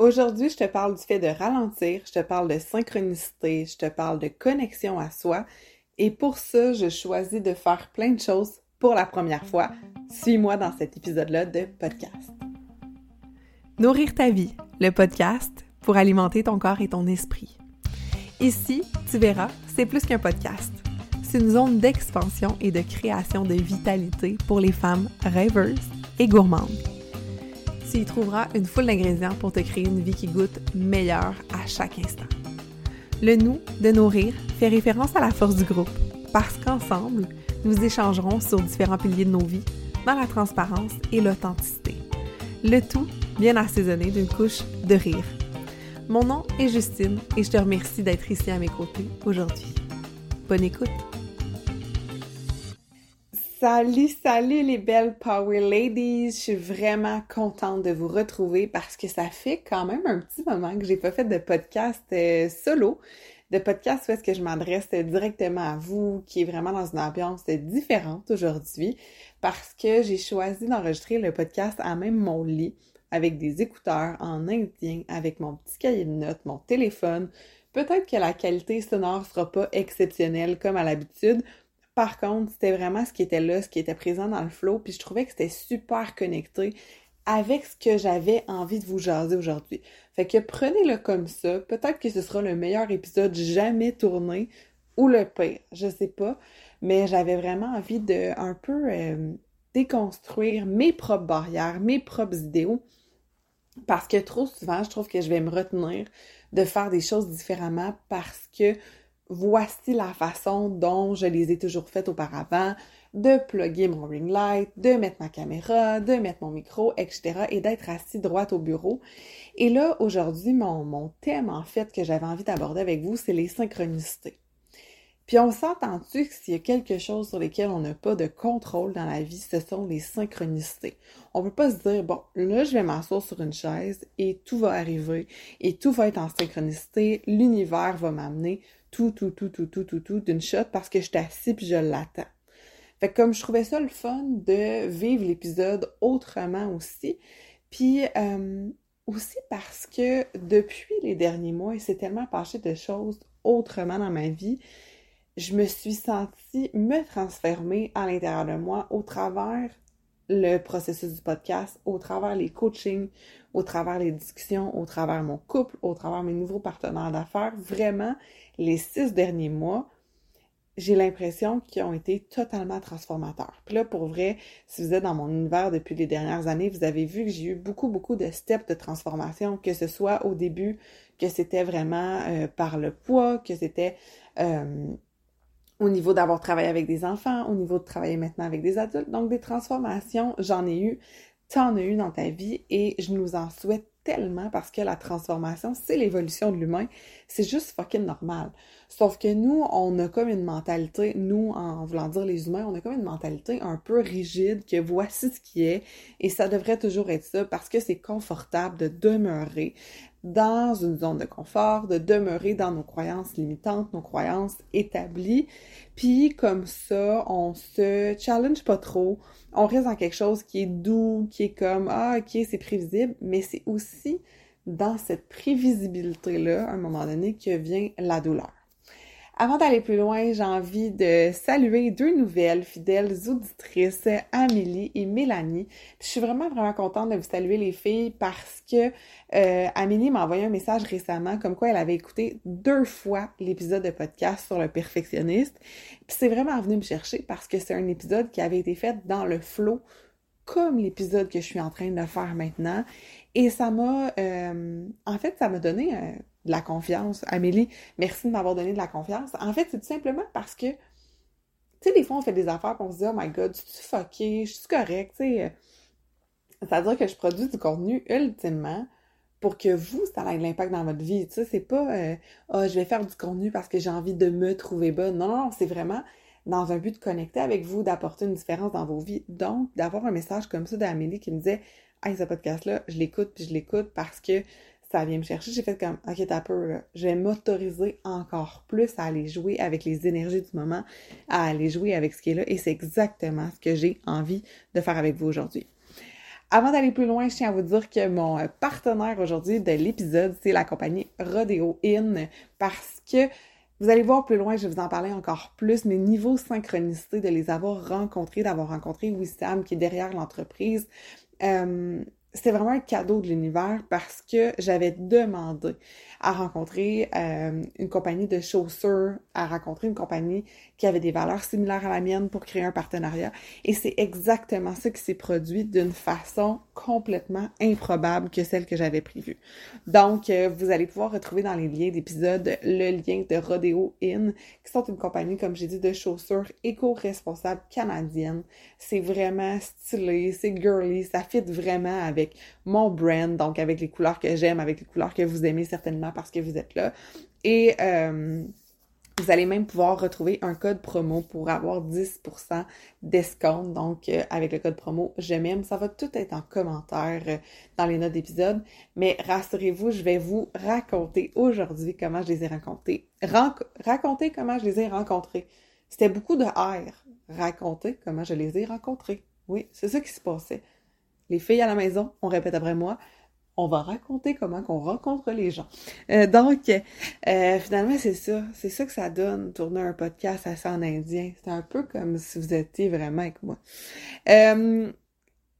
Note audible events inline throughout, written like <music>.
Aujourd'hui, je te parle du fait de ralentir, je te parle de synchronicité, je te parle de connexion à soi. Et pour ça, je choisis de faire plein de choses pour la première fois. Suis-moi dans cet épisode-là de podcast. Nourrir ta vie, le podcast pour alimenter ton corps et ton esprit. Ici, tu verras, c'est plus qu'un podcast. C'est une zone d'expansion et de création de vitalité pour les femmes rêveuses et gourmandes tu y trouveras une foule d'ingrédients pour te créer une vie qui goûte meilleure à chaque instant. Le nous de nourrir fait référence à la force du groupe, parce qu'ensemble, nous échangerons sur différents piliers de nos vies, dans la transparence et l'authenticité. Le tout bien assaisonné d'une couche de rire. Mon nom est Justine et je te remercie d'être ici à mes côtés aujourd'hui. Bonne écoute! Salut, salut les belles Power Ladies! Je suis vraiment contente de vous retrouver parce que ça fait quand même un petit moment que j'ai pas fait de podcast euh, solo, de podcast où est-ce que je m'adresse directement à vous, qui est vraiment dans une ambiance différente aujourd'hui, parce que j'ai choisi d'enregistrer le podcast à même mon lit, avec des écouteurs en indien, avec mon petit cahier de notes, mon téléphone. Peut-être que la qualité sonore sera pas exceptionnelle comme à l'habitude, par contre, c'était vraiment ce qui était là, ce qui était présent dans le flow, puis je trouvais que c'était super connecté avec ce que j'avais envie de vous jaser aujourd'hui. Fait que prenez-le comme ça. Peut-être que ce sera le meilleur épisode jamais tourné ou le pire, je sais pas. Mais j'avais vraiment envie de un peu euh, déconstruire mes propres barrières, mes propres idéaux. Parce que trop souvent, je trouve que je vais me retenir de faire des choses différemment parce que voici la façon dont je les ai toujours faites auparavant, de plugger mon ring light, de mettre ma caméra, de mettre mon micro, etc. et d'être assis droite au bureau. Et là, aujourd'hui, mon, mon thème, en fait, que j'avais envie d'aborder avec vous, c'est les synchronicités. Puis on s'entend-tu que s'il y a quelque chose sur lequel on n'a pas de contrôle dans la vie, ce sont les synchronicités. On peut pas se dire, bon, là, je vais m'asseoir sur une chaise et tout va arriver et tout va être en synchronicité, l'univers va m'amener tout, tout, tout, tout, tout, tout, tout d'une shot parce que je assis puis je l'attends. Fait que comme je trouvais ça le fun de vivre l'épisode autrement aussi, puis euh, aussi parce que depuis les derniers mois, il s'est tellement passé de choses autrement dans ma vie, je me suis sentie me transformer à l'intérieur de moi au travers le processus du podcast, au travers les coachings, au travers les discussions, au travers mon couple, au travers mes nouveaux partenaires d'affaires. Vraiment, les six derniers mois, j'ai l'impression qu'ils ont été totalement transformateurs. Puis là, pour vrai, si vous êtes dans mon univers depuis les dernières années, vous avez vu que j'ai eu beaucoup, beaucoup de steps de transformation, que ce soit au début, que c'était vraiment euh, par le poids, que c'était euh, au niveau d'avoir travaillé avec des enfants, au niveau de travailler maintenant avec des adultes. Donc, des transformations, j'en ai eu, t'en as eu dans ta vie et je nous en souhaite tellement parce que la transformation, c'est l'évolution de l'humain. C'est juste fucking normal. Sauf que nous, on a comme une mentalité, nous, en voulant dire les humains, on a comme une mentalité un peu rigide que voici ce qui est et ça devrait toujours être ça parce que c'est confortable de demeurer dans une zone de confort, de demeurer dans nos croyances limitantes, nos croyances établies. Puis comme ça, on se challenge pas trop, on reste dans quelque chose qui est doux, qui est comme ah ok c'est prévisible, mais c'est aussi dans cette prévisibilité-là, à un moment donné, que vient la douleur. Avant d'aller plus loin, j'ai envie de saluer deux nouvelles fidèles auditrices, Amélie et Mélanie. je suis vraiment, vraiment contente de vous saluer les filles parce que euh, Amélie m'a envoyé un message récemment comme quoi elle avait écouté deux fois l'épisode de podcast sur le perfectionniste. Puis c'est vraiment venu me chercher parce que c'est un épisode qui avait été fait dans le flow comme l'épisode que je suis en train de faire maintenant. Et ça m'a, euh, en fait, ça m'a donné euh, de la confiance. Amélie, merci de m'avoir donné de la confiance. En fait, c'est tout simplement parce que, tu sais, des fois, on fait des affaires et on se dit, oh my god, je suis fucké, je suis correct, tu sais. C'est-à-dire que je produis du contenu ultimement pour que vous, ça ait de l'impact dans votre vie. Tu sais, c'est pas, euh, oh, je vais faire du contenu parce que j'ai envie de me trouver bonne. Non, non, c'est vraiment dans un but de connecter avec vous, d'apporter une différence dans vos vies. Donc, d'avoir un message comme ça d'Amélie qui me disait, hey, ce podcast-là, je l'écoute, puis je l'écoute parce que ça vient me chercher. J'ai fait comme, ok, t'as peur, je vais m'autoriser encore plus à aller jouer avec les énergies du moment, à aller jouer avec ce qui est là, et c'est exactement ce que j'ai envie de faire avec vous aujourd'hui. Avant d'aller plus loin, je tiens à vous dire que mon partenaire aujourd'hui de l'épisode, c'est la compagnie Rodeo Inn parce que vous allez voir plus loin, je vais vous en parler encore plus, mais niveau synchronicité, de les avoir rencontrés, d'avoir rencontré Wissam qui est derrière l'entreprise, euh, c'était vraiment un cadeau de l'univers parce que j'avais demandé à rencontrer euh, une compagnie de chaussures, à rencontrer une compagnie qui avait des valeurs similaires à la mienne pour créer un partenariat. Et c'est exactement ça qui s'est produit d'une façon complètement improbable que celle que j'avais prévue. Donc, euh, vous allez pouvoir retrouver dans les liens d'épisode le lien de Rodeo Inn, qui sont une compagnie, comme j'ai dit, de chaussures éco-responsables canadiennes. C'est vraiment stylé, c'est girly, ça fit vraiment avec mon brand, donc avec les couleurs que j'aime, avec les couleurs que vous aimez certainement parce que vous êtes là. Et euh, vous allez même pouvoir retrouver un code promo pour avoir 10% d'escompte. Donc, euh, avec le code promo Je ça va tout être en commentaire euh, dans les notes d'épisode. Mais rassurez-vous, je vais vous raconter aujourd'hui comment je les ai rencontrés. raconter comment je les ai rencontrés. C'était beaucoup de R. Raconter comment je les ai rencontrés. Oui, c'est ça qui se passait. Les filles à la maison, on répète après moi, on va raconter comment qu'on rencontre les gens. Euh, donc, euh, finalement, c'est ça. C'est ça que ça donne, tourner un podcast à en indien. C'est un peu comme si vous étiez vraiment avec moi. Euh,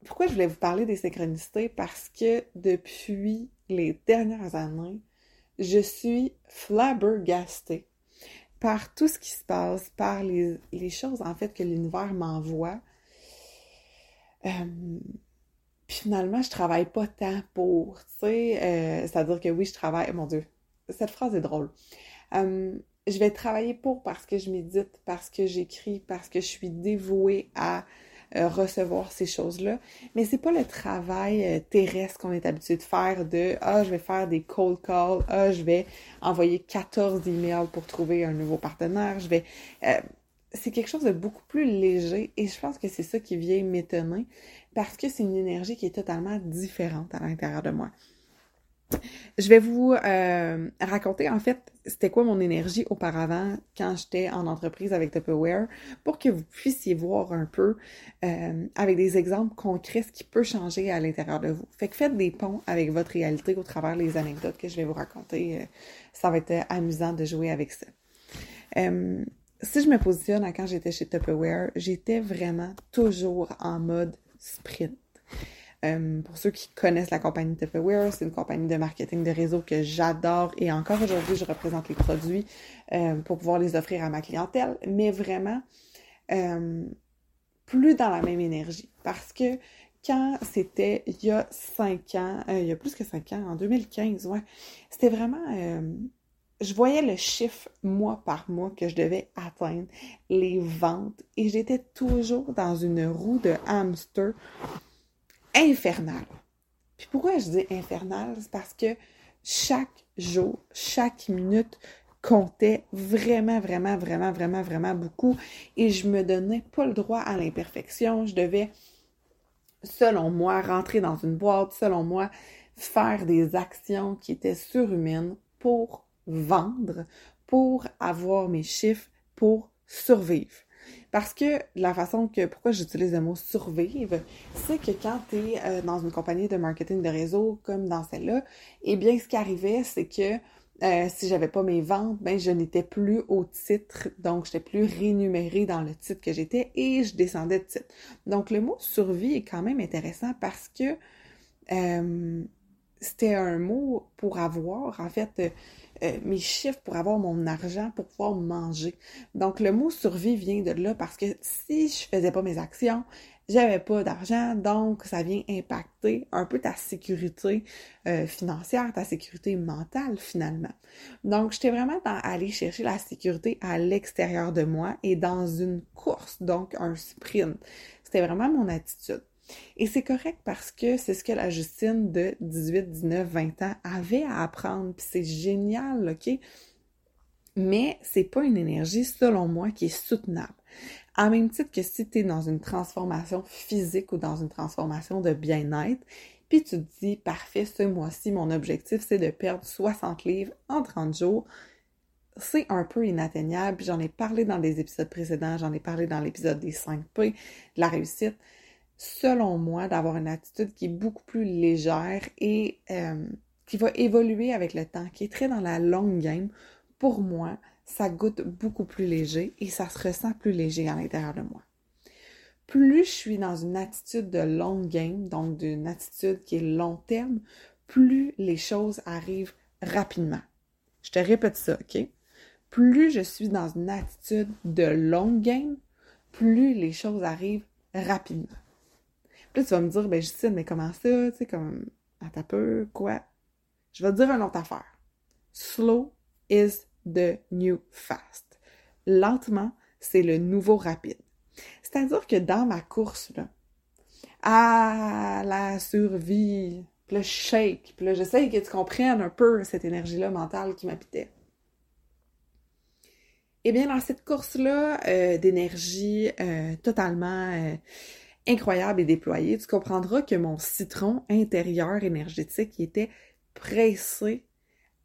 pourquoi je voulais vous parler des synchronicités? Parce que depuis les dernières années, je suis flabbergastée par tout ce qui se passe, par les choses, en fait, que l'univers m'envoie finalement, je travaille pas tant pour, tu sais, euh, c'est-à-dire que oui, je travaille, mon Dieu, cette phrase est drôle. Hum, je vais travailler pour parce que je médite, parce que j'écris, parce que je suis dévouée à euh, recevoir ces choses-là. Mais c'est pas le travail euh, terrestre qu'on est habitué de faire de ah je vais faire des cold calls, ah je vais envoyer 14 emails pour trouver un nouveau partenaire, je vais c'est quelque chose de beaucoup plus léger et je pense que c'est ça qui vient m'étonner parce que c'est une énergie qui est totalement différente à l'intérieur de moi. Je vais vous euh, raconter en fait c'était quoi mon énergie auparavant quand j'étais en entreprise avec Tupperware pour que vous puissiez voir un peu euh, avec des exemples concrets ce qui peut changer à l'intérieur de vous. Fait que faites des ponts avec votre réalité au travers des anecdotes que je vais vous raconter. Euh, ça va être amusant de jouer avec ça si je me positionne à quand j'étais chez Tupperware, j'étais vraiment toujours en mode sprint. Euh, pour ceux qui connaissent la compagnie Tupperware, c'est une compagnie de marketing de réseau que j'adore et encore aujourd'hui, je représente les produits euh, pour pouvoir les offrir à ma clientèle, mais vraiment euh, plus dans la même énergie. Parce que quand c'était il y a cinq ans, il y a plus que cinq ans, en 2015, ouais, c'était vraiment je voyais le chiffre mois par mois que je devais atteindre, les ventes, et j'étais toujours dans une roue de hamster infernale. Puis pourquoi je dis infernale? C'est parce que chaque jour, chaque minute comptait vraiment, vraiment, vraiment, vraiment, vraiment beaucoup, et je me donnais pas le droit à l'imperfection. Je devais, selon moi, rentrer dans une boîte, selon moi, faire des actions qui étaient surhumaines pour vendre pour avoir mes chiffres pour survivre. Parce que la façon que, pourquoi j'utilise le mot survivre, c'est que quand tu es euh, dans une compagnie de marketing de réseau comme dans celle-là, eh bien, ce qui arrivait, c'est que euh, si j'avais pas mes ventes, ben je n'étais plus au titre, donc j'étais plus rémunérée dans le titre que j'étais et je descendais de titre. Donc le mot survie est quand même intéressant parce que euh, c'était un mot pour avoir, en fait, euh, mes chiffres pour avoir mon argent pour pouvoir manger. Donc le mot survie vient de là parce que si je faisais pas mes actions, j'avais pas d'argent, donc ça vient impacter un peu ta sécurité euh, financière, ta sécurité mentale finalement. Donc j'étais vraiment dans aller chercher la sécurité à l'extérieur de moi et dans une course, donc un sprint. C'était vraiment mon attitude. Et c'est correct parce que c'est ce que la Justine de 18, 19, 20 ans avait à apprendre. Puis c'est génial, OK? Mais c'est pas une énergie, selon moi, qui est soutenable. En même titre que si tu es dans une transformation physique ou dans une transformation de bien-être, puis tu te dis, parfait, ce mois-ci, mon objectif, c'est de perdre 60 livres en 30 jours, c'est un peu inatteignable. J'en ai parlé dans des épisodes précédents, j'en ai parlé dans l'épisode des 5 P, de la réussite selon moi, d'avoir une attitude qui est beaucoup plus légère et euh, qui va évoluer avec le temps, qui est très dans la longue game. Pour moi, ça goûte beaucoup plus léger et ça se ressent plus léger à l'intérieur de moi. Plus je suis dans une attitude de long game, donc d'une attitude qui est long terme, plus les choses arrivent rapidement. Je te répète ça, OK? Plus je suis dans une attitude de long game, plus les choses arrivent rapidement. Puis tu vas me dire, ben Justine, mais comment ça? Tu sais, comme, à ta peu, quoi? Je vais te dire une autre affaire. Slow is the new fast. Lentement, c'est le nouveau rapide. C'est-à-dire que dans ma course, là, à la survie, puis là, je shake, puis là, j'essaye que tu comprennes un peu cette énergie-là mentale qui m'habitait. Eh bien, dans cette course-là euh, d'énergie euh, totalement euh, incroyable et déployée, tu comprendras que mon citron intérieur énergétique était pressé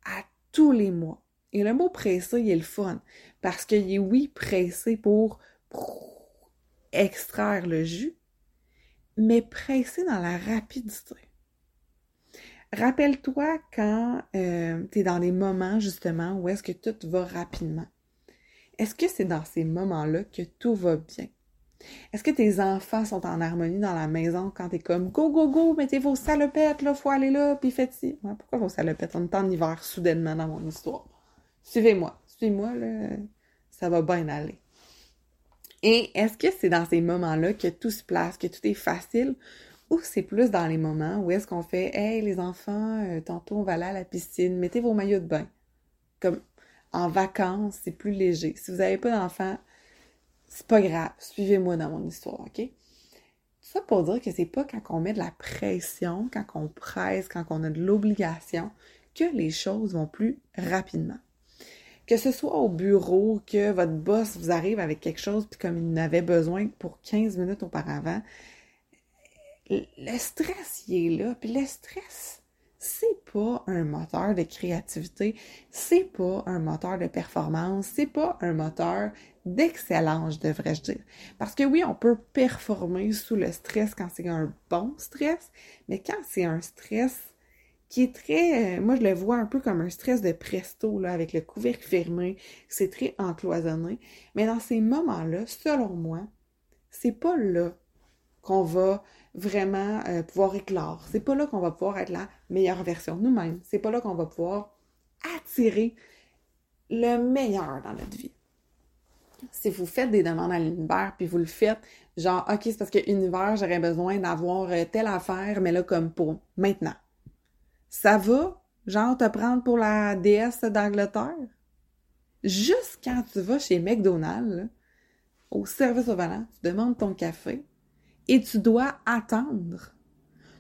à tous les mois. Et le mot pressé, il est le fun, parce qu'il est, oui, pressé pour extraire le jus, mais pressé dans la rapidité. Rappelle-toi quand euh, tu es dans des moments justement où est-ce que tout va rapidement. Est-ce que c'est dans ces moments-là que tout va bien? Est-ce que tes enfants sont en harmonie dans la maison quand t'es comme go, go, go, mettez vos salopettes, là, faut aller là, puis faites-ci? pourquoi vos salopettes? On est en hiver soudainement dans mon histoire. Suivez-moi, suivez-moi, là, ça va bien aller. Et est-ce que c'est dans ces moments-là que tout se place, que tout est facile, ou c'est plus dans les moments où est-ce qu'on fait Hey les enfants, euh, tantôt on va aller à la piscine, mettez vos maillots de bain. Comme en vacances, c'est plus léger. Si vous n'avez pas d'enfants, c'est pas grave, suivez-moi dans mon histoire, OK? Tout ça pour dire que c'est pas quand on met de la pression, quand on presse, quand on a de l'obligation, que les choses vont plus rapidement. Que ce soit au bureau, que votre boss vous arrive avec quelque chose, puis comme il n'avait besoin pour 15 minutes auparavant, le stress, il est là. Puis le stress, c'est pas un moteur de créativité, c'est pas un moteur de performance, c'est pas un moteur d'excellence, devrais-je dire. Parce que oui, on peut performer sous le stress quand c'est un bon stress, mais quand c'est un stress qui est très, euh, moi je le vois un peu comme un stress de presto, là, avec le couvercle fermé, c'est très encloisonné. Mais dans ces moments-là, selon moi, c'est pas là qu'on va vraiment euh, pouvoir éclore. C'est pas là qu'on va pouvoir être la meilleure version de nous-mêmes. C'est pas là qu'on va pouvoir attirer le meilleur dans notre vie. Si vous faites des demandes à l'univers, puis vous le faites, genre, OK, c'est parce que l'univers, j'aurais besoin d'avoir euh, telle affaire, mais là, comme pour maintenant. Ça va, genre, te prendre pour la déesse d'Angleterre? Juste quand tu vas chez McDonald's, au service au volant, tu demandes ton café, et tu dois attendre.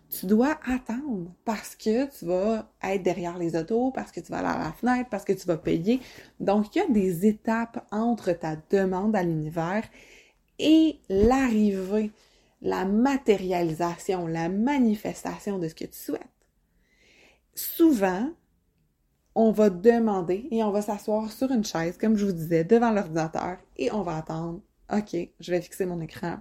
Tu dois attendre parce que tu vas être derrière les autos, parce que tu vas aller à la fenêtre, parce que tu vas payer. Donc, il y a des étapes entre ta demande à l'univers et l'arrivée, la matérialisation, la manifestation de ce que tu souhaites. Souvent, on va demander et on va s'asseoir sur une chaise, comme je vous disais, devant l'ordinateur et on va attendre. OK, je vais fixer mon écran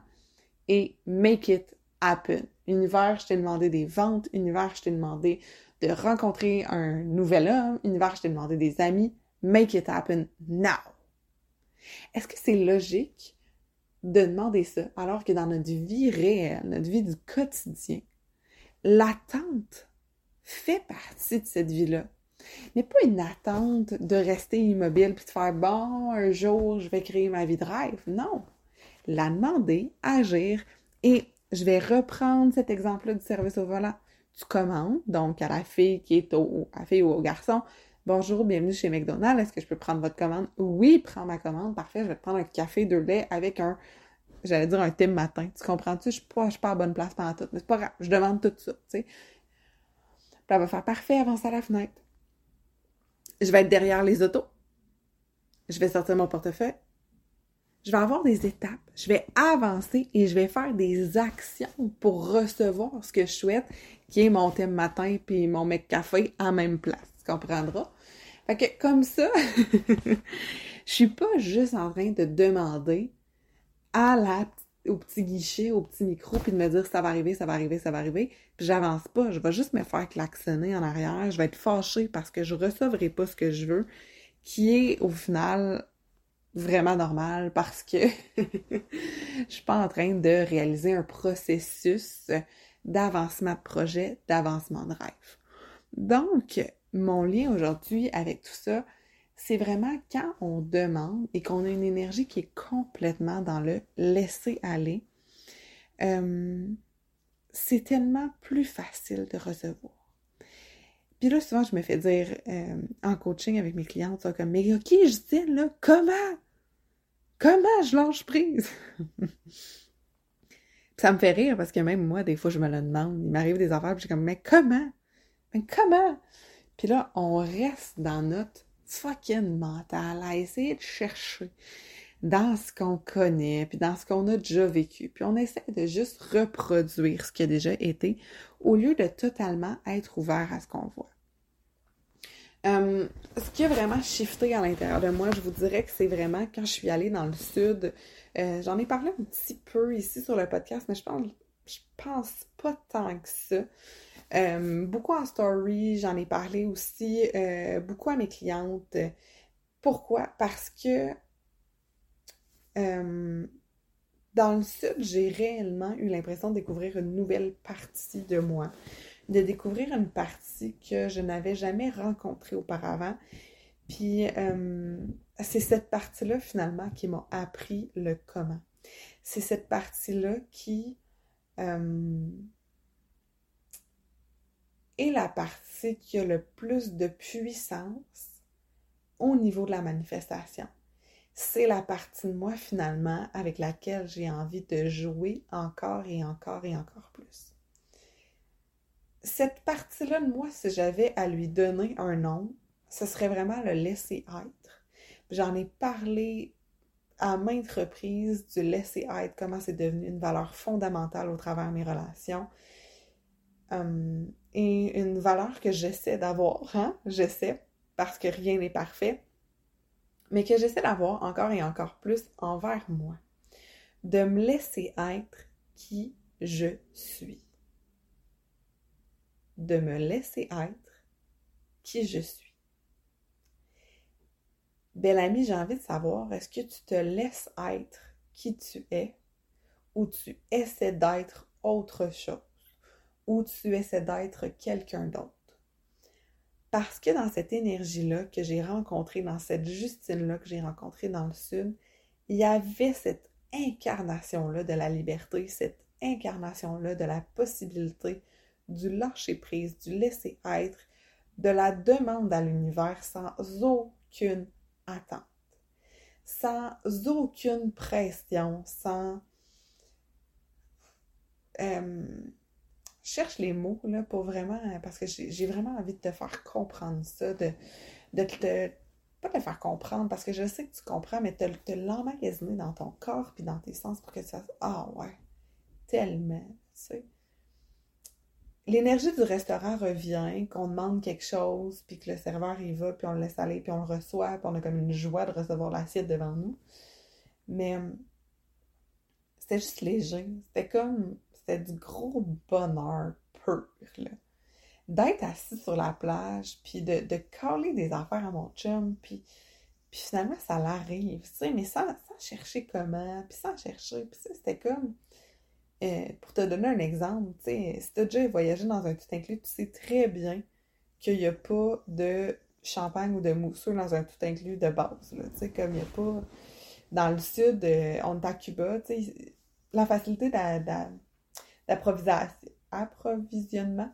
et make it happen. Univers, je t'ai demandé des ventes. Univers, je t'ai demandé de rencontrer un nouvel homme. Univers, je t'ai demandé des amis. Make it happen now. Est-ce que c'est logique de demander ça alors que dans notre vie réelle, notre vie du quotidien, l'attente fait partie de cette vie-là? Mais pas une attente de rester immobile puis de faire bon, un jour, je vais créer ma vie de rêve. Non la demander, agir et je vais reprendre cet exemple-là du service au volant. Tu commandes, donc à la fille qui est au, à fille ou au garçon, Bonjour, bienvenue chez McDonald's. Est-ce que je peux prendre votre commande? Oui, prends ma commande. Parfait, je vais prendre un café, deux lait avec un, j'allais dire un thé matin. Tu comprends-tu? Je suis pas, suis pas à bonne place pendant tout. Mais c'est pas grave. Je demande tout ça, tu sais. Puis va faire parfait, avance à la fenêtre. Je vais être derrière les autos. Je vais sortir mon portefeuille je vais avoir des étapes, je vais avancer et je vais faire des actions pour recevoir ce que je souhaite, qui est mon thème matin puis mon mec café en même place. Tu comprendras? Fait que comme ça, <laughs> je suis pas juste en train de demander à la au petit guichet, au petit micro, puis de me dire ça va arriver, ça va arriver, ça va arriver, puis j'avance pas, je vais juste me faire klaxonner en arrière, je vais être fâchée parce que je recevrai pas ce que je veux, qui est au final vraiment normal parce que <laughs> je suis pas en train de réaliser un processus d'avancement de projet, d'avancement de rêve. Donc, mon lien aujourd'hui avec tout ça, c'est vraiment quand on demande et qu'on a une énergie qui est complètement dans le laisser aller, euh, c'est tellement plus facile de recevoir. Puis là, souvent, je me fais dire euh, en coaching avec mes clientes, comme, mais OK, dis, là, comment? Comment je lâche prise? ça me fait rire parce que même moi, des fois, je me le demande. Il m'arrive des affaires, puis je suis comme, mais comment? Mais comment? Puis là, on reste dans notre fucking mental à essayer de chercher dans ce qu'on connaît, puis dans ce qu'on a déjà vécu. Puis on essaie de juste reproduire ce qui a déjà été au lieu de totalement être ouvert à ce qu'on voit. Euh, ce qui a vraiment shifté à l'intérieur de moi, je vous dirais que c'est vraiment quand je suis allée dans le sud. Euh, j'en ai parlé un petit peu ici sur le podcast, mais je pense, pense pas tant que ça. Euh, beaucoup en story, j'en ai parlé aussi beaucoup à mes clientes. Pourquoi? Parce que dans le sud, j'ai réellement eu l'impression de découvrir une nouvelle partie de moi, de découvrir une partie que je n'avais jamais rencontrée auparavant. Puis c'est cette partie-là finalement qui m'a appris le comment. C'est cette partie-là qui est la partie qui a le plus de puissance au niveau de la manifestation. C'est la partie de moi finalement avec laquelle j'ai envie de jouer encore et encore et encore plus. Cette partie-là de moi, si j'avais à lui donner un nom, ce serait vraiment le laisser être. J'en ai parlé à maintes reprises du laisser être, comment c'est devenu une valeur fondamentale au travers de mes relations. Hum, et une valeur que j'essaie d'avoir, hein? J'essaie, parce que rien n'est parfait, mais que j'essaie d'avoir encore et encore plus envers moi. De me laisser être qui je suis. De me laisser être qui je suis. Belle amie, j'ai envie de savoir, est-ce que tu te laisses être qui tu es ou tu essaies d'être autre chose? ou tu essaies d'être quelqu'un d'autre? Parce que dans cette énergie-là que j'ai rencontrée, dans cette Justine-là que j'ai rencontrée dans le Sud, il y avait cette incarnation-là de la liberté, cette incarnation-là de la possibilité du lâcher-prise, du laisser-être, de la demande à l'univers sans aucune attente, sans aucune pression, sans... Euh, cherche les mots là, pour vraiment, parce que j'ai vraiment envie de te faire comprendre ça, de, de te, pas te faire comprendre, parce que je sais que tu comprends, mais te, te l'emmagasiner dans ton corps puis dans tes sens pour que tu fasses Ah ouais, tellement, tu sais. L'énergie du restaurant revient, qu'on demande quelque chose, puis que le serveur y va, puis on le laisse aller, puis on le reçoit, puis on a comme une joie de recevoir l'assiette devant nous. Mais c'était juste léger. C'était comme c'était du gros bonheur pur, là. D'être assis sur la plage, puis de, de coller des affaires à mon chum, puis, puis finalement, ça l'arrive, tu sais, mais sans, chercher comment, puis sans chercher, puis c'était comme... Euh, pour te donner un exemple, si tu as déjà voyagé dans un tout inclus, tu sais très bien qu'il n'y a pas de champagne ou de mousseux dans un tout inclus de base, comme il n'y a pas... Dans le sud, euh, on est à Cuba, la facilité d'approvisionnement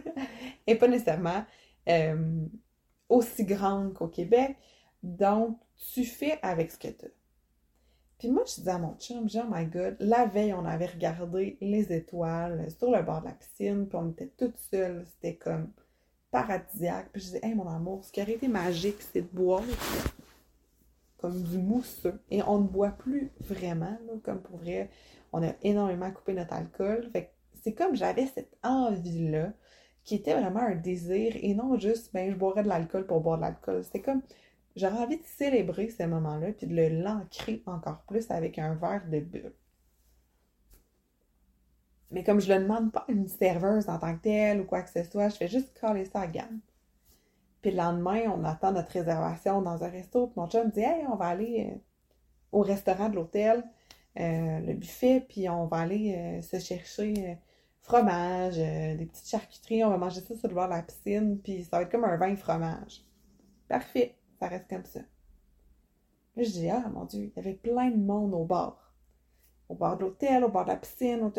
<laughs> et pas nécessairement euh, aussi grande qu'au Québec. Donc, tu fais avec ce que tu as. Puis moi, je disais à mon chum, oh my god, la veille, on avait regardé les étoiles sur le bord de la piscine, puis on était toutes seules, c'était comme paradisiaque. Puis je disais, hey mon amour, ce qui aurait été magique, c'est de boire comme du mousseux. Et on ne boit plus vraiment, comme pour vrai on a énormément coupé notre alcool. Fait c'est comme j'avais cette envie-là, qui était vraiment un désir, et non juste, ben, je boirais de l'alcool pour boire de l'alcool. C'était comme, j'aurais envie de célébrer ces moments-là, puis de le l'ancrer encore plus avec un verre de bulle. Mais comme je le demande pas à une serveuse en tant que telle ou quoi que ce soit, je fais juste coller ça à gamme. Puis le lendemain, on attend notre réservation dans un resto. Puis mon chum me dit Hey, on va aller euh, au restaurant de l'hôtel, euh, le buffet, puis on va aller euh, se chercher fromage, des petites charcuteries. On va manger ça sur le bord de la piscine, puis ça va être comme un vin fromage. Parfait, ça reste comme ça. Là, je dis Ah mon Dieu, il y avait plein de monde au bar. Au bord de l'hôtel, au bord de la piscine,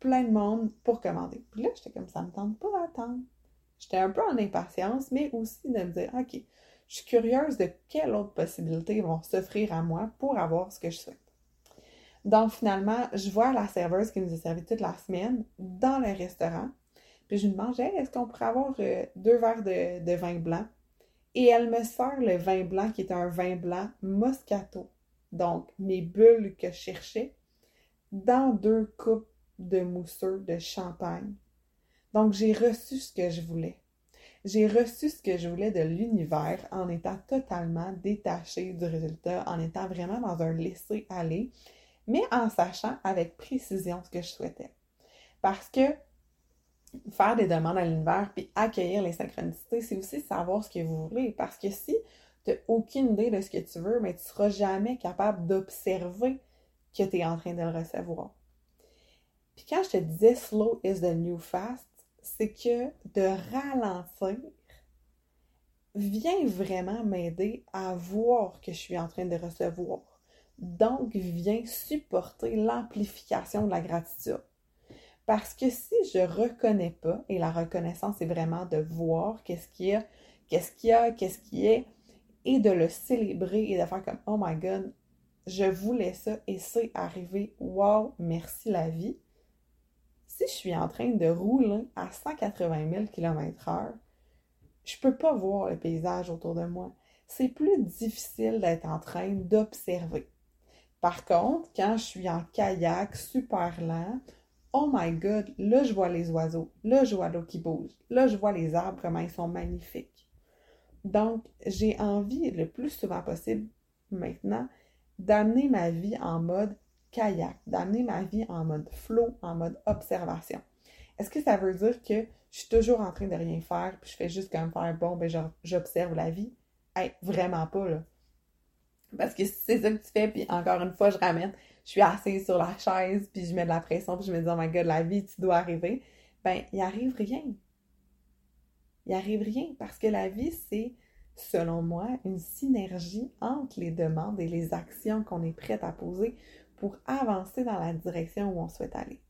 plein de monde pour commander. Puis là, j'étais comme ça me tente pas d'attendre. J'étais un peu en impatience, mais aussi de me dire, OK, je suis curieuse de quelles autres possibilités vont s'offrir à moi pour avoir ce que je souhaite. Donc, finalement, je vois la serveuse qui nous a servi toute la semaine dans le restaurant. Puis je lui demande, est-ce qu'on pourrait avoir euh, deux verres de, vin blanc? Et elle me sert le vin blanc qui est un vin blanc Moscato. Donc, mes bulles que je cherchais dans deux coupes de mousseux de champagne donc, j'ai reçu ce que je voulais. J'ai reçu ce que je voulais de l'univers en étant totalement détaché du résultat, en étant vraiment dans un laisser-aller, mais en sachant avec précision ce que je souhaitais. Parce que faire des demandes à l'univers puis accueillir les synchronicités, c'est aussi savoir ce que vous voulez. Parce que si tu n'as aucune idée de ce que tu veux, mais tu ne seras jamais capable d'observer que tu es en train de le recevoir. Puis quand je te disais slow is the new fast, c'est que de ralentir vient vraiment m'aider à voir que je suis en train de recevoir. Donc, vient supporter l'amplification de la gratitude. Parce que si je reconnais pas, et la reconnaissance c'est vraiment de voir qu'est-ce qu'il y a, qu'est-ce qu'il y a, qu'est-ce qui est, et de le célébrer et de faire comme Oh my God, je voulais ça et c'est arrivé. Wow, merci la vie si je suis en train de rouler à 180 000 km/h, je peux pas voir le paysage autour de moi. C'est plus difficile d'être en train d'observer. Par contre, quand je suis en kayak super lent, oh my god, là je vois les oiseaux, là je vois l'eau qui bouge, là je vois les arbres, comment ils sont magnifiques. Donc, j'ai envie le plus souvent possible maintenant d'amener ma vie en mode kayak, d'amener ma vie en mode flow, en mode observation. Est-ce que ça veut dire que je suis toujours en train de rien faire, puis je fais juste comme faire, bon, ben j'observe la vie? Hey, vraiment pas, là. Parce que si c'est ça que tu fais, puis encore une fois, je ramène, je suis assise sur la chaise, puis je mets de la pression, puis je me dis, oh my god, la vie, tu dois arriver. Ben, il arrive rien. Il arrive rien, parce que la vie, c'est, selon moi, une synergie entre les demandes et les actions qu'on est prête à poser pour avancer dans la direction où on souhaite aller.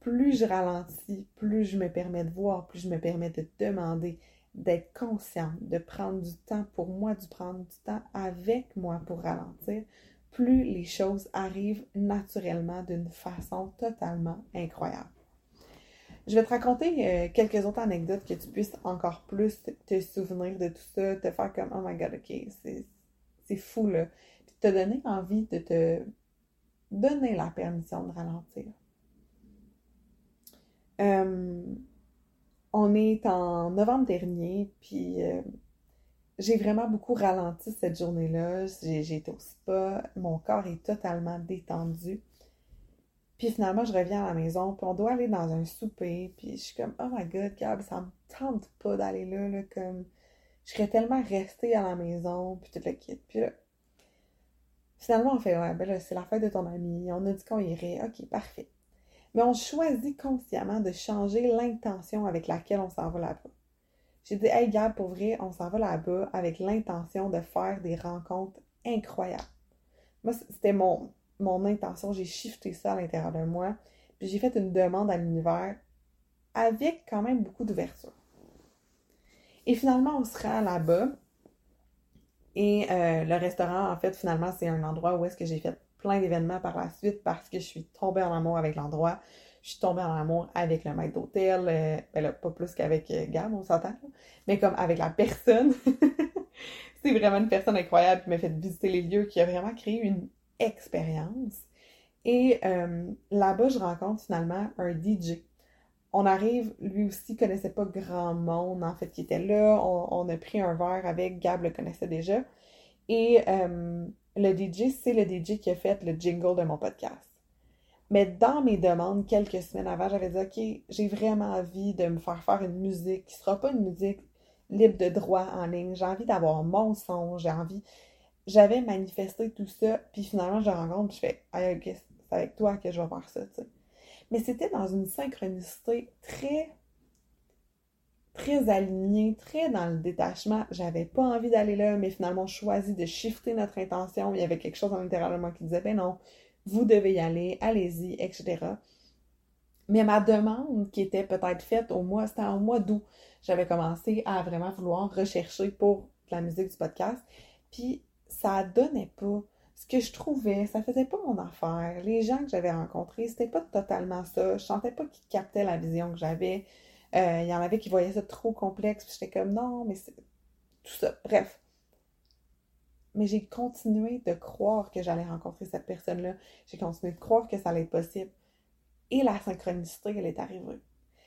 Plus je ralentis, plus je me permets de voir, plus je me permets de demander, d'être consciente, de prendre du temps pour moi, de prendre du temps avec moi pour ralentir, plus les choses arrivent naturellement d'une façon totalement incroyable. Je vais te raconter euh, quelques autres anecdotes que tu puisses encore plus te souvenir de tout ça, te faire comme Oh my god, ok, c'est fou là te donner envie de te donner la permission de ralentir. Euh, on est en novembre dernier, puis euh, j'ai vraiment beaucoup ralenti cette journée-là. J'ai été au spa, mon corps est totalement détendu. Puis finalement, je reviens à la maison, puis on doit aller dans un souper, puis je suis comme, oh my god, Gab, ça me tente pas d'aller là, là, comme, je serais tellement restée à la maison, puis tout le kit. Puis là, Finalement, on fait, ouais, ben là, c'est la fête de ton ami, on a dit qu'on irait, ok, parfait. Mais on choisit consciemment de changer l'intention avec laquelle on s'en va là-bas. J'ai dit, hey Gab, pour vrai, on s'en va là-bas avec l'intention de faire des rencontres incroyables. Moi, c'était mon, intention, j'ai shifté ça à l'intérieur de moi, puis j'ai fait une demande à l'univers avec quand même beaucoup d'ouverture. Et finalement, on se rend là-bas, et euh, le restaurant, en fait, finalement, c'est un endroit où est-ce que j'ai fait plein d'événements par la suite parce que je suis tombée en amour avec l'endroit. Je suis tombée en amour avec le maître d'hôtel. Euh, ben là, pas plus qu'avec euh, Gab, on s'entend. Mais comme avec la personne. <laughs> c'est vraiment une personne incroyable qui m'a fait visiter les lieux, qui a vraiment créé une expérience. Et là-bas, je rencontre finalement un DJ on arrive, lui aussi connaissait pas grand monde en fait qui était là. On, a pris un verre avec, Gab le connaissait déjà. Et euh, le DJ, c'est le DJ qui a fait le jingle de mon podcast. Mais dans mes demandes, quelques semaines avant, j'avais dit, OK, j'ai vraiment envie de me faire faire une musique qui sera pas une musique libre de droit en ligne. J'ai envie d'avoir mon son, j'ai envie... J'avais manifesté tout ça, puis finalement, je rencontre, je fais, OK, c'est avec toi que je vais faire ça, tu sais. Mais c'était dans une synchronicité très très alignée, très dans le détachement. J'avais pas envie d'aller là, mais finalement choisi de shifter notre intention. Il y avait quelque chose à l'intérieur de moi qui disait, ben non, vous devez y aller, allez-y, etc. Mais ma demande qui était peut-être faite au mois, c'était au mois d'août, j'avais commencé à vraiment vouloir rechercher pour la musique du podcast. Puis ça donnait pas. Ce que je trouvais, ça faisait pas mon affaire. Les gens que j'avais rencontrés, c'était pas totalement ça. Je sentais pas qu'ils captaient la vision que j'avais. Euh, il y en avait qui voyaient ça trop complexe. J'étais comme non, mais c'est tout ça. Bref. Mais j'ai continué de croire que j'allais rencontrer cette personne-là. J'ai continué de croire que ça allait être possible. Et la synchronicité, elle est arrivée.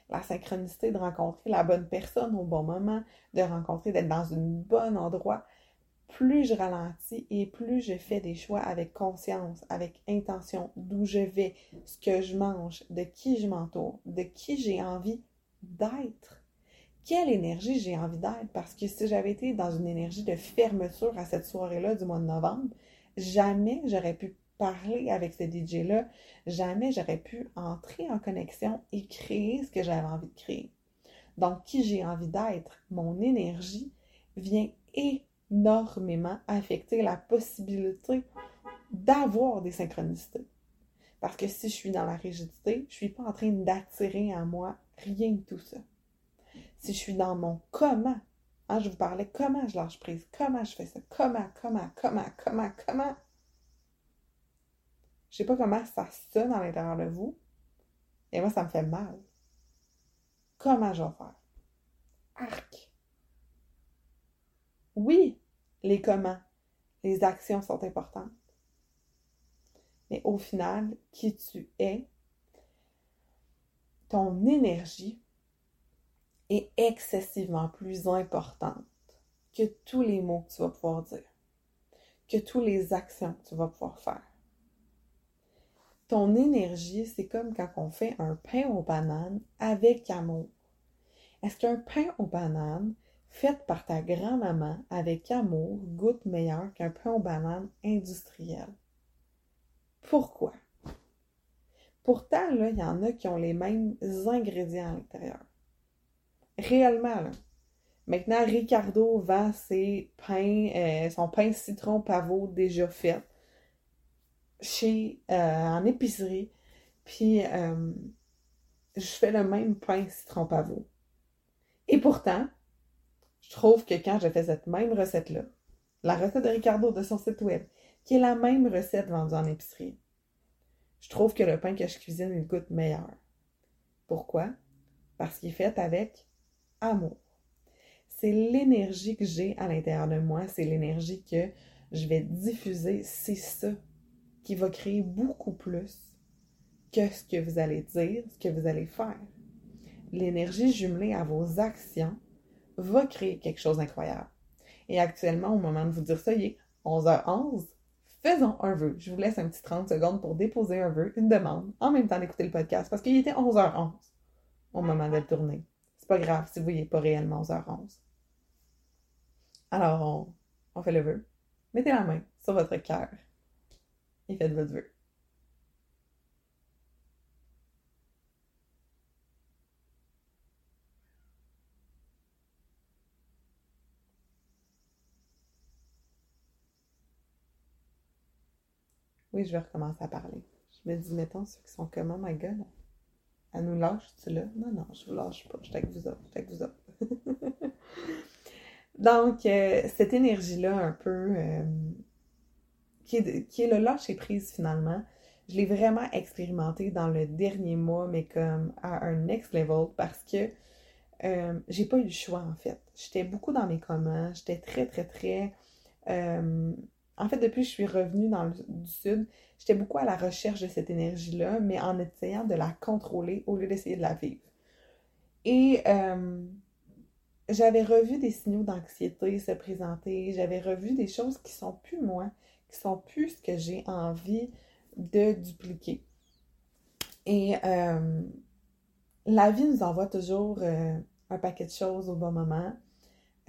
La synchronicité de rencontrer la bonne personne au bon moment, de rencontrer, d'être dans un bon endroit. Plus je ralentis et plus je fais des choix avec conscience, avec intention, d'où je vais, ce que je mange, de qui je m'entoure, de qui j'ai envie d'être. Quelle énergie j'ai envie d'être? Parce que si j'avais été dans une énergie de fermeture à cette soirée-là du mois de novembre, jamais j'aurais pu parler avec ce DJ-là, jamais j'aurais pu entrer en connexion et créer ce que j'avais envie de créer. Donc, qui j'ai envie d'être, mon énergie vient énormément affecter la possibilité d'avoir des synchronicités. Parce que si je suis dans la rigidité, je ne suis pas en train d'attirer à moi rien de tout ça. Si je suis dans mon comment, hein, je vous parlais comment je lâche prise, comment je fais ça, comment, comment, comment, comment, comment. Je sais pas comment ça sonne à l'intérieur de vous, et moi, ça me fait mal. Comment je vais faire? Arc. Oui, les comment, les actions sont importantes. Mais au final, qui tu es, ton énergie est excessivement plus importante que tous les mots que tu vas pouvoir dire, que toutes les actions que tu vas pouvoir faire. Ton énergie, c'est comme quand on fait un pain aux bananes avec amour. Est-ce qu'un pain aux bananes fait par ta grand-maman avec amour goûte meilleur qu'un pain aux bananes industriel? Pourquoi? Pourtant, là, il y en a qui ont les mêmes ingrédients à l'intérieur. Réellement, là. Maintenant, Ricardo vend ses pains, euh, son pain citron pavot déjà fait chez, euh, en épicerie. Puis, euh, je fais le même pain citron pavot. Et pourtant, je trouve que quand je fais cette même recette-là, la recette de Ricardo de son site web, qui est la même recette vendue en épicerie, je trouve que le pain que je cuisine, il goûte meilleur. Pourquoi? Parce qu'il est fait avec amour. C'est l'énergie que j'ai à l'intérieur de moi, c'est l'énergie que je vais diffuser, c'est ça qui va créer beaucoup plus que ce que vous allez dire, ce que vous allez faire. L'énergie jumelée à vos actions va créer quelque chose d'incroyable. Et actuellement, au moment de vous dire ça, il est 11h11 faisons un vœu. Je vous laisse un petit 30 secondes pour déposer un vœu, une demande, en même temps d'écouter le podcast, parce qu'il était 11h11 au moment de le tourner. C'est pas grave si vous voyez pas réellement 11h11. Alors, on, on fait le vœu. Mettez la main sur votre cœur et faites votre vœu. Oui, je vais recommencer à parler. Je me dis, mettons, ceux qui sont comme, oh my god, elle nous lâche-tu là? Non, non, je vous lâche pas. Je suis avec vous autres. Je avec vous autres. <laughs> Donc, euh, cette énergie-là, un peu, euh, qui, est, qui est le lâcher prise finalement, je l'ai vraiment expérimenté dans le dernier mois, mais comme à un next level parce que euh, j'ai pas eu le choix en fait. J'étais beaucoup dans mes communs, j'étais très, très, très en fait, depuis que je suis revenue dans le du sud, j'étais beaucoup à la recherche de cette énergie-là, mais en essayant de la contrôler au lieu d'essayer de la vivre. Et euh, j'avais revu des signaux d'anxiété se présenter, j'avais revu des choses qui sont plus moi, qui sont plus ce que j'ai envie de dupliquer. Et euh, la vie nous envoie toujours euh, un paquet de choses au bon moment.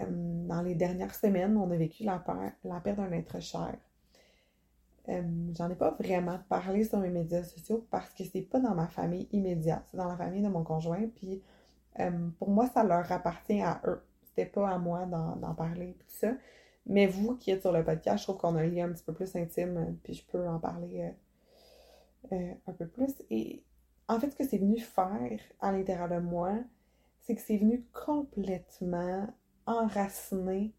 Euh, dans les dernières semaines, on a vécu la, la perte d'un être cher. J'en ai pas vraiment parlé sur mes médias sociaux parce que c'est pas dans ma famille immédiate, c'est dans la famille de mon conjoint. Puis pour moi, ça leur appartient à eux. C'était pas à moi d'en parler tout ça. Mais vous qui êtes sur le podcast, je trouve qu'on a un lien un petit peu plus intime, puis je peux en parler un peu plus. Et en fait, ce que c'est venu faire à l'intérieur de moi, c'est que c'est venu complètement enraciner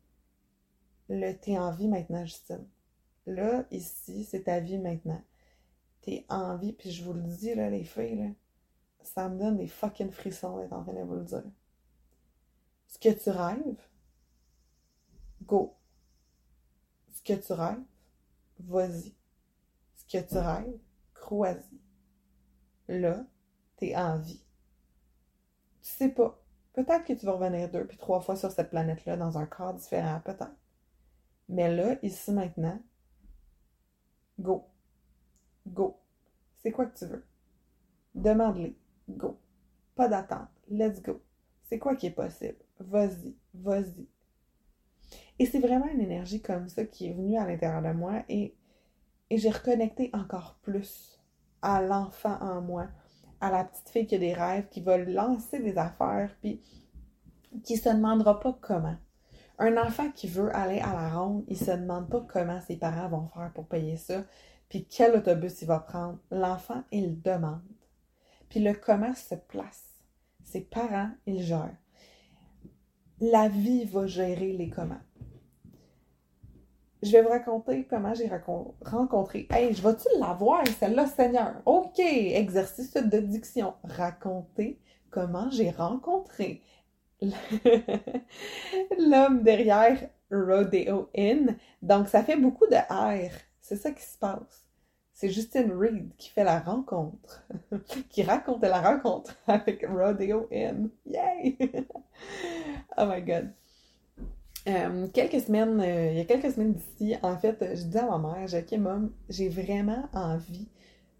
le t'es en vie maintenant, Justine. Là, ici, c'est ta vie maintenant. T'es en vie, puis je vous le dis, là, les filles, là, ça me donne des fucking frissons d'être en train de vous le dire. Ce que tu rêves, go. Ce que tu rêves, vas-y. Ce que tu rêves, crois-y là, t'es en vie. Tu sais pas. Peut-être que tu vas revenir deux puis trois fois sur cette planète-là dans un corps différent, peut-être. Mais là, ici, maintenant, go. Go. C'est quoi que tu veux? Demande-les. Go. Pas d'attente. Let's go. C'est quoi qui est possible? Vas-y. Vas-y. Et c'est vraiment une énergie comme ça qui est venue à l'intérieur de moi et, et j'ai reconnecté encore plus à l'enfant en moi, à la petite fille qui a des rêves, qui va lancer des affaires, puis qui se demandera pas comment. Un enfant qui veut aller à la ronde, il se demande pas comment ses parents vont faire pour payer ça, puis quel autobus il va prendre. L'enfant, il demande. Puis le comment se place. Ses parents, ils gèrent. La vie va gérer les comment je vais vous raconter comment j'ai rencontré. Hey, je vais-tu l'avoir, celle-là, Seigneur? OK, exercice de diction. Raconter comment j'ai rencontré <laughs> l'homme derrière Rodeo Inn. Donc, ça fait beaucoup de R. C'est ça qui se passe. C'est Justine Reed qui fait la rencontre, <laughs> qui raconte la rencontre <laughs> avec Rodeo Inn. Yay! oh my god. Euh, quelques semaines, euh, il y a quelques semaines d'ici, en fait, je dis à ma mère, OK, mom, j'ai vraiment envie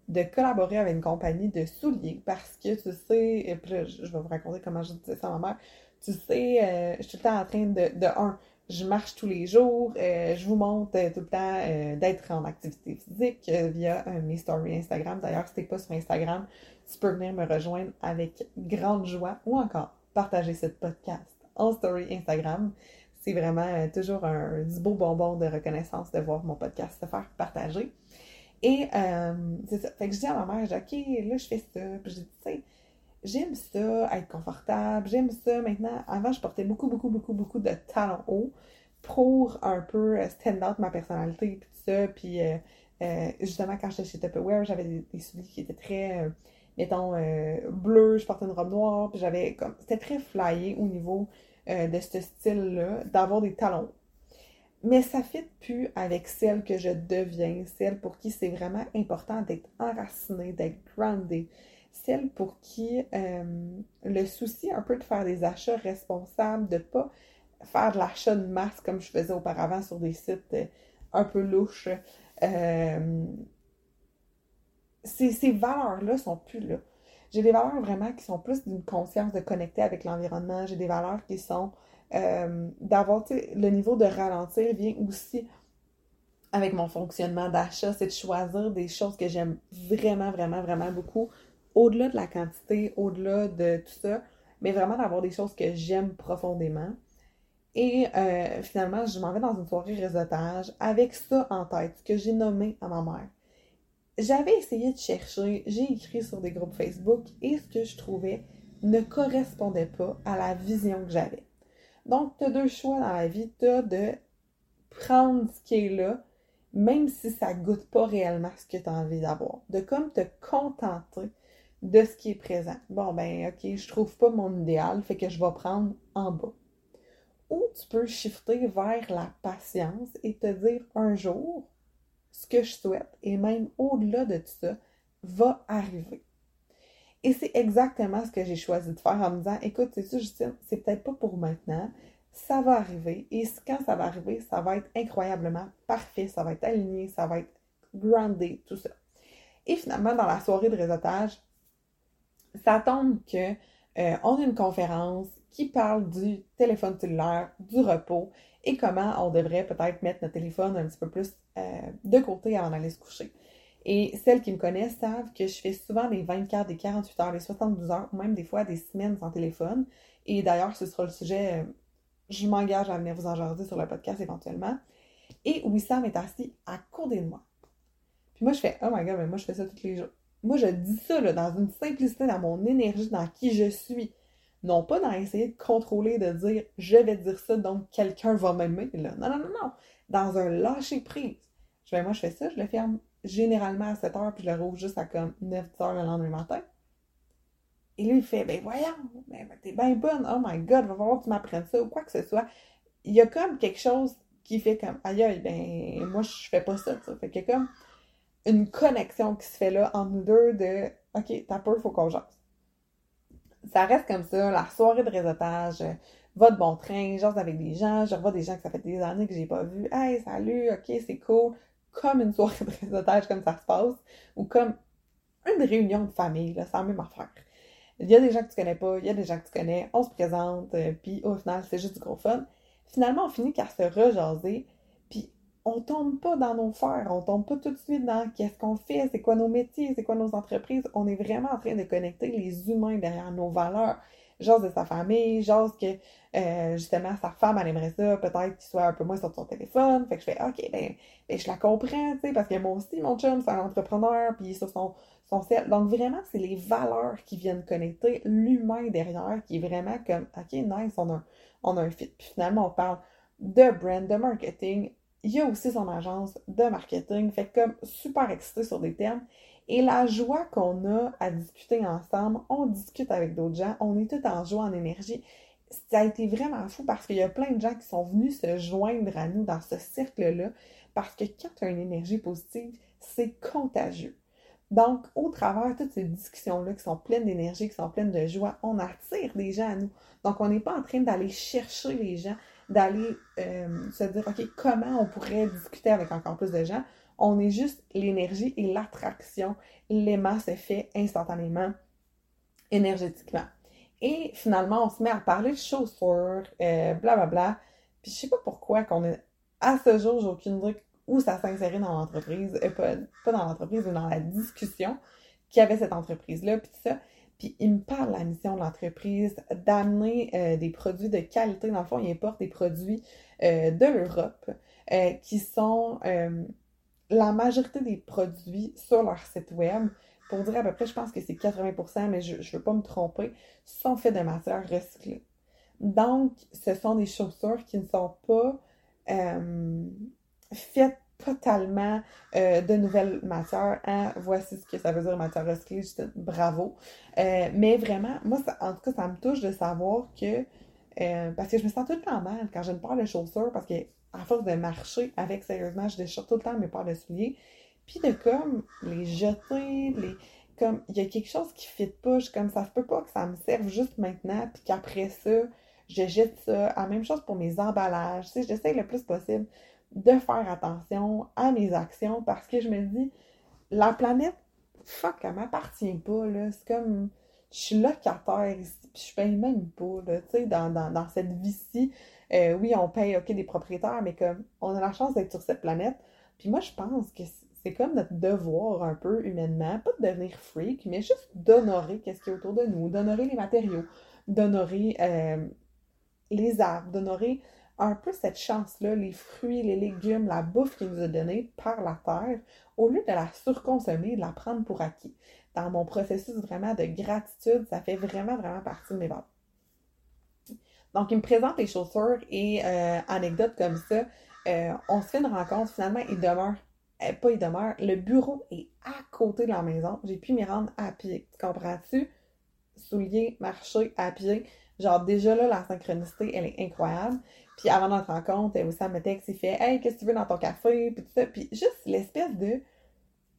de collaborer avec une compagnie de souliers parce que tu sais, et puis je, vais vous raconter comment je disais ça à ma mère. Tu sais, euh, je suis tout le temps en train de, de un, je marche tous les jours, je vous montre tout le temps d'être en activité physique via mes stories Instagram. D'ailleurs, si t'es pas sur Instagram, tu peux venir me rejoindre avec grande joie ou encore partager ce podcast en story Instagram c'est vraiment euh, toujours un, beau bonbon de reconnaissance de voir mon podcast se faire partager. Et euh, c'est ça. Fait que je dis à ma mère, je dis, OK, là, je fais ça. Puis je dis, tu sais, j'aime ça, être confortable. J'aime ça. Maintenant, avant, je portais beaucoup, beaucoup, beaucoup, beaucoup de talons hauts pour un peu euh, stand out ma personnalité, puis tout ça. Puis justement, quand j'étais chez Tupperware, j'avais des, souliers qui étaient très, mettons, bleus. Je portais une robe noire. Puis j'avais comme, c'était très flyé au niveau euh, de ce style-là, d'avoir des talons. Mais ça ne fit plus avec celle que je deviens, celle pour qui c'est vraiment important d'être enracinée, d'être grounded, celle pour qui euh, le souci un peu de faire des achats responsables, de ne pas faire de l'achat de masse comme je faisais auparavant sur des sites euh, un peu louches. ces, ces valeurs-là sont plus là. J'ai des valeurs vraiment qui sont plus d'une conscience de connecter avec l'environnement. J'ai des valeurs qui sont euh, d'avoir, le niveau de ralentir vient aussi avec mon fonctionnement d'achat, c'est de choisir des choses que j'aime vraiment, vraiment, vraiment beaucoup, au-delà de la quantité, au-delà de tout ça, mais vraiment d'avoir des choses que j'aime profondément. Et euh, finalement, je m'en vais dans une soirée réseautage avec ça en tête, que j'ai nommé à ma mère j'avais essayé de chercher, j'ai écrit sur des groupes Facebook et ce que je trouvais ne correspondait pas à la vision que j'avais. Donc, tu as deux choix dans la vie. Tu de prendre ce qui est là, même si ça goûte pas réellement ce que tu as envie d'avoir. De comme te contenter de ce qui est présent. Bon, ben, ok, je trouve pas mon idéal, fait que je vais prendre en bas. Ou tu peux shifter vers la patience et te dire un jour, ce que je souhaite, et même au-delà de tout ça, va arriver. Et c'est exactement ce que j'ai choisi de faire en me disant, écoute, c'est ça, Justine, c'est peut-être pas pour maintenant, ça va arriver, et quand ça va arriver, ça va être incroyablement parfait, ça va être aligné, ça va être groundé, tout ça. Et finalement, dans la soirée de réseautage, ça tombe que euh, on a une conférence qui parle du téléphone cellulaire, du repos et comment on devrait peut-être mettre notre téléphone un petit peu plus euh, de côté avant d'aller se coucher. Et celles qui me connaissent savent que je fais souvent des 24, des 48 heures, des 72 heures, même des fois des semaines sans téléphone. Et d'ailleurs, ce sera le sujet, euh, je m'engage à venir vous en jaser sur le podcast éventuellement. Et Wissam est assis à côté de moi. Puis moi, je fais, oh my god, mais moi, je fais ça tous les jours. Moi, je dis ça là, dans une simplicité, dans mon énergie, dans qui je suis. Non pas dans essayer de contrôler, de dire, je vais dire ça, donc quelqu'un va m'aimer. Non, non, non, non. Dans un lâcher prise. Je fais, moi, je fais ça, je le ferme généralement à 7 heures, puis je le rouvre juste à comme 9 heures le lendemain matin. Et lui, il fait, ben voyons, ben, t'es bien bonne, oh my god, va falloir que tu m'apprennes ça, ou quoi que ce soit. Il y a comme quelque chose qui fait comme, aïe aïe, ben moi, je fais pas ça, ça. Fait qu'il y a comme une connexion qui se fait là entre nous deux de, ok, t'as peur, faut qu'on jase. Ça reste comme ça, la soirée de réseautage, va de bon train, jase avec des gens, je revois des gens que ça fait des années que j'ai pas vu, hey, salut, ok, c'est cool, comme une soirée de réseautage comme ça se passe, ou comme une réunion de famille, là, la même affaire. Il y a des gens que tu connais pas, il y a des gens que tu connais, on se présente, euh, puis au final, c'est juste du gros fun. Finalement, on finit par se rejaser, puis on tombe pas dans nos fers, on tombe pas tout de suite dans qu'est-ce qu'on fait, c'est quoi nos métiers, c'est quoi nos entreprises. On est vraiment en train de connecter les humains derrière nos valeurs. Jase de sa famille, jase que euh, justement sa femme elle aimerait ça, peut-être qu'il soit un peu moins sur son téléphone. Fait que je fais OK, ben, ben je la comprends, tu sais, parce que moi aussi, mon chum, c'est un entrepreneur, puis sur son, son Donc vraiment, c'est les valeurs qui viennent connecter l'humain derrière, qui est vraiment comme OK, nice, on a, on a un fit. Puis finalement, on parle de brand, de marketing. Il y a aussi son agence de marketing. Fait comme super excité sur des termes. Et la joie qu'on a à discuter ensemble, on discute avec d'autres gens, on est tout en joie, en énergie. Ça a été vraiment fou parce qu'il y a plein de gens qui sont venus se joindre à nous dans ce cercle-là parce que quand tu as une énergie positive, c'est contagieux. Donc, au travers de toutes ces discussions-là qui sont pleines d'énergie, qui sont pleines de joie, on attire des gens à nous. Donc, on n'est pas en train d'aller chercher les gens, d'aller euh, se dire, OK, comment on pourrait discuter avec encore plus de gens? On est juste l'énergie et l'attraction. L'aimant se fait instantanément, énergétiquement. Et finalement, on se met à parler de chaussures, blablabla. Euh, bla, bla. Puis je sais pas pourquoi qu'on est... À ce jour, j'ai aucune idée où ça s'insérait dans l'entreprise. Euh, pas, pas, dans l'entreprise, mais dans la discussion qu'il y avait cette entreprise-là, puis ça. Puis il me parle de la mission de l'entreprise, d'amener euh, des produits de qualité. Dans le fond, il importe des produits de l'Europe qui sont la majorité des produits sur leur site web, pour dire à peu près, je pense que c'est 80%, mais je ne veux pas me tromper, sont faits de matières recyclées. Donc, ce sont des chaussures qui ne sont pas euh, faites totalement euh, de nouvelles matières. Hein? Voici ce que ça veut dire matière recyclée, bravo. Euh, mais vraiment, moi, en tout cas, ça me touche de savoir que, parce que je me sens tout le temps mal quand je ne parle de chaussures, parce que à force de marcher avec, sérieusement, je déchire tout le temps mes paires de souliers. Puis de comme les jeter, les. Comme, il y a quelque chose qui fit pas. Je comme, ça se peut pas que ça me serve juste maintenant, puis qu'après ça, je jette ça. La même chose pour mes emballages. Tu sais, j'essaie le plus possible de faire attention à mes actions parce que je me dis, la planète, fuck, elle m'appartient pas. C'est comme, je suis locataire ici, puis je paye même pas, là, tu sais, dans, dans, dans cette vie-ci. Euh, oui, on paye, OK, des propriétaires, mais comme on a la chance d'être sur cette planète. Puis moi, je pense que c'est comme notre devoir un peu humainement, pas de devenir freak, mais juste d'honorer qu'est-ce qui est autour de nous, d'honorer les matériaux, d'honorer euh, les arbres, d'honorer un peu cette chance-là, les fruits, les légumes, la bouffe qui nous est donnée par la terre, au lieu de la surconsommer, de la prendre pour acquis. Dans mon processus vraiment de gratitude, ça fait vraiment, vraiment partie de mes valeurs. Donc, il me présente les chaussures et euh, anecdote comme ça. Euh, on se fait une rencontre, finalement, il demeure, euh, pas il demeure, le bureau est à côté de la maison. J'ai pu m'y rendre à pied. Tu comprends-tu? Soulier, marcher, à pied. Genre, déjà là, la synchronicité, elle est incroyable. Puis avant notre rencontre, elle aussi, me texte, il fait Hey, qu'est-ce que tu veux dans ton café? Puis tout ça. Puis juste l'espèce de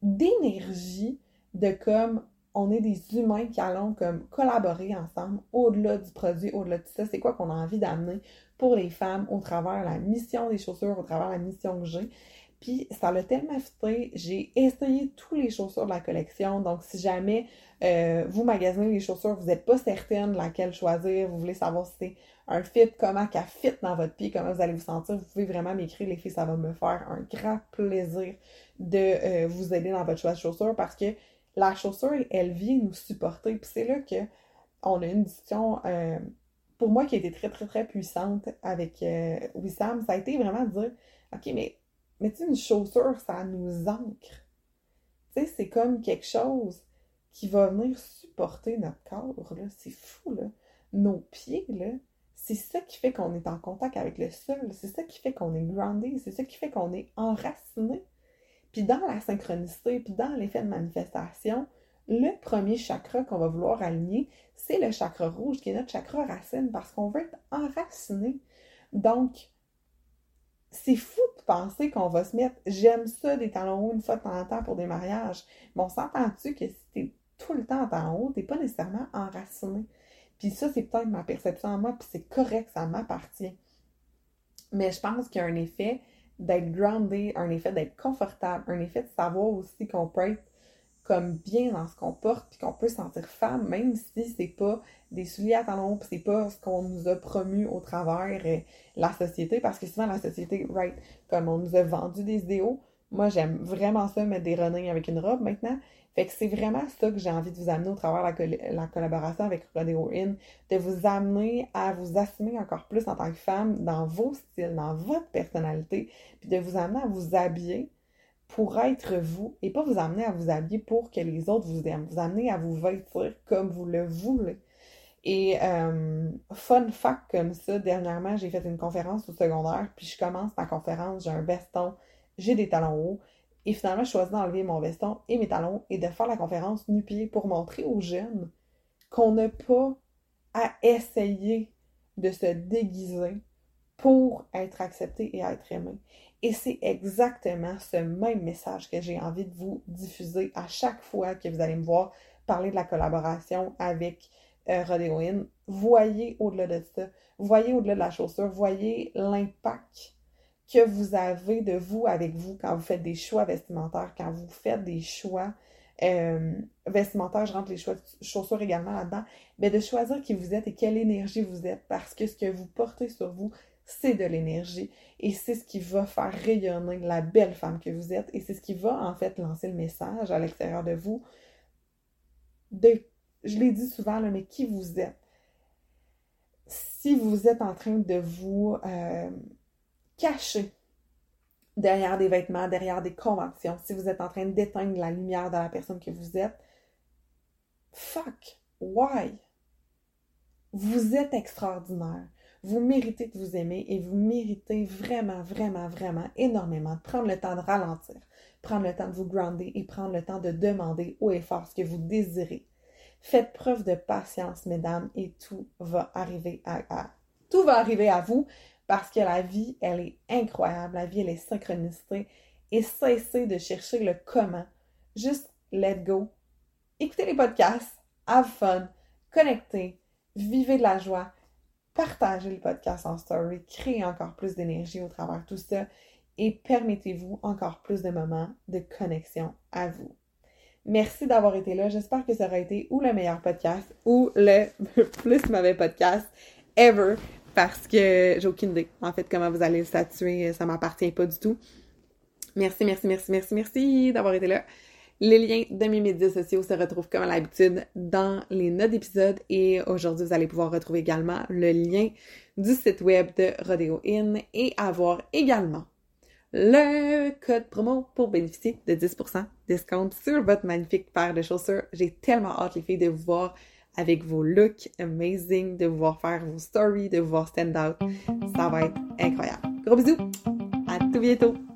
d'énergie de comme on est des humains qui allons comme collaborer ensemble au-delà du produit, au-delà de ça. C'est quoi qu'on a envie d'amener pour les femmes au travers la mission des chaussures, au travers la mission que j'ai? Puis ça l'a tellement fité, j'ai essayé tous les chaussures de la collection. Donc si jamais euh, vous magasinez les chaussures, vous n'êtes pas certaine laquelle choisir, vous voulez savoir si c'est un fit, comment qu'elle fit dans votre pied, comment vous allez vous sentir, vous pouvez vraiment m'écrire, les filles, ça va me faire un grand plaisir de euh, vous aider dans votre choix de chaussures parce que la chaussure, elle vient nous supporter. Puis c'est là que on a une discussion, euh, pour moi, qui a été très, très, très puissante avec euh, Wissam. Ça a été vraiment de dire, OK, mais, mais tu une chaussure, ça nous ancre. Tu sais, c'est comme quelque chose qui va venir supporter notre corps. C'est fou, là. Nos pieds, là, c'est ça qui fait qu'on est en contact avec le sol. C'est ça qui fait qu'on est groundé. C'est ça qui fait qu'on est enraciné. Puis dans la synchronicité, puis dans l'effet de manifestation, le premier chakra qu'on va vouloir aligner, c'est le chakra rouge, qui est notre chakra racine, parce qu'on veut être enraciné. Donc, c'est fou de penser qu'on va se mettre j'aime ça des talons hauts une fois de temps en temps pour des mariages. Mais on s'entend-tu que si t'es tout le temps en talons hauts, t'es pas nécessairement enraciné? Puis ça, c'est peut-être ma perception en moi, puis c'est correct, ça m'appartient. Mais je pense qu'il y a un effet d'être groundé, un effet d'être confortable, un effet de savoir aussi qu'on peut être comme bien dans ce qu'on porte, puis qu'on peut se sentir femme, même si c'est pas des souliers à talons, puis c'est pas ce qu'on nous a promu au travers euh, la société, parce que souvent la société, right, comme on nous a vendu des idéaux, moi j'aime vraiment ça, mettre des running avec une robe maintenant, fait que c'est vraiment ça que j'ai envie de vous amener au travers la, la collaboration avec Rodeo In, de vous amener à vous assumer encore plus en tant que femme dans vos styles, dans votre personnalité, puis de vous amener à vous habiller pour être vous et pas vous amener à vous habiller pour que les autres vous aiment, vous amener à vous vêtir comme vous le voulez. Et euh, fun fact comme ça, dernièrement, j'ai fait une conférence au secondaire, puis je commence ma conférence, j'ai un veston, j'ai des talons hauts, et finalement, je choisis d'enlever mon veston et mes talons et de faire la conférence nu-pied pour montrer aux jeunes qu'on n'a pas à essayer de se déguiser pour être accepté et être aimé. Et c'est exactement ce même message que j'ai envie de vous diffuser à chaque fois que vous allez me voir parler de la collaboration avec euh, Rodeo Voyez au-delà de ça. Voyez au-delà de la chaussure. Voyez l'impact que vous avez de vous avec vous quand vous faites des choix vestimentaires, quand vous faites des choix euh, vestimentaires, je rentre les choix chaussures également là-dedans, mais de choisir qui vous êtes et quelle énergie vous êtes, parce que ce que vous portez sur vous, c'est de l'énergie et c'est ce qui va faire rayonner la belle femme que vous êtes et c'est ce qui va en fait lancer le message à l'extérieur de vous de, je l'ai dit souvent, là, mais qui vous êtes. Si vous êtes en train de vous euh, caché derrière des vêtements, derrière des conventions, si vous êtes en train d'éteindre la lumière de la personne que vous êtes, fuck, why? Vous êtes extraordinaire. Vous méritez de vous aimer et vous méritez vraiment, vraiment, vraiment énormément de prendre le temps de ralentir, prendre le temps de vous grounder et prendre le temps de demander haut et fort ce que vous désirez. Faites preuve de patience, mesdames, et tout va arriver à, à tout va arriver à vous parce que la vie, elle est incroyable, la vie, elle est synchronicité, et cessez de chercher le comment. Juste let go. Écoutez les podcasts, have fun, connectez, vivez de la joie, partagez le podcast en story, créez encore plus d'énergie au travers de tout ça et permettez-vous encore plus de moments de connexion à vous. Merci d'avoir été là. J'espère que ça aura été ou le meilleur podcast ou le <laughs> plus mauvais podcast ever parce que j'ai aucune idée, en fait, comment vous allez le statuer. Ça m'appartient pas du tout. Merci, merci, merci, merci, merci d'avoir été là. Les liens de mes médias sociaux se retrouvent comme à l'habitude dans les notes d'épisode et aujourd'hui vous allez pouvoir retrouver également le lien du site web de Rodeo Inn et avoir également le code promo pour bénéficier de 10% discount sur votre magnifique paire de chaussures. J'ai tellement hâte les filles de vous voir avec vos looks amazing, de vous voir faire vos stories, de vous voir stand out. Ça va être incroyable. Gros bisous! À tout bientôt!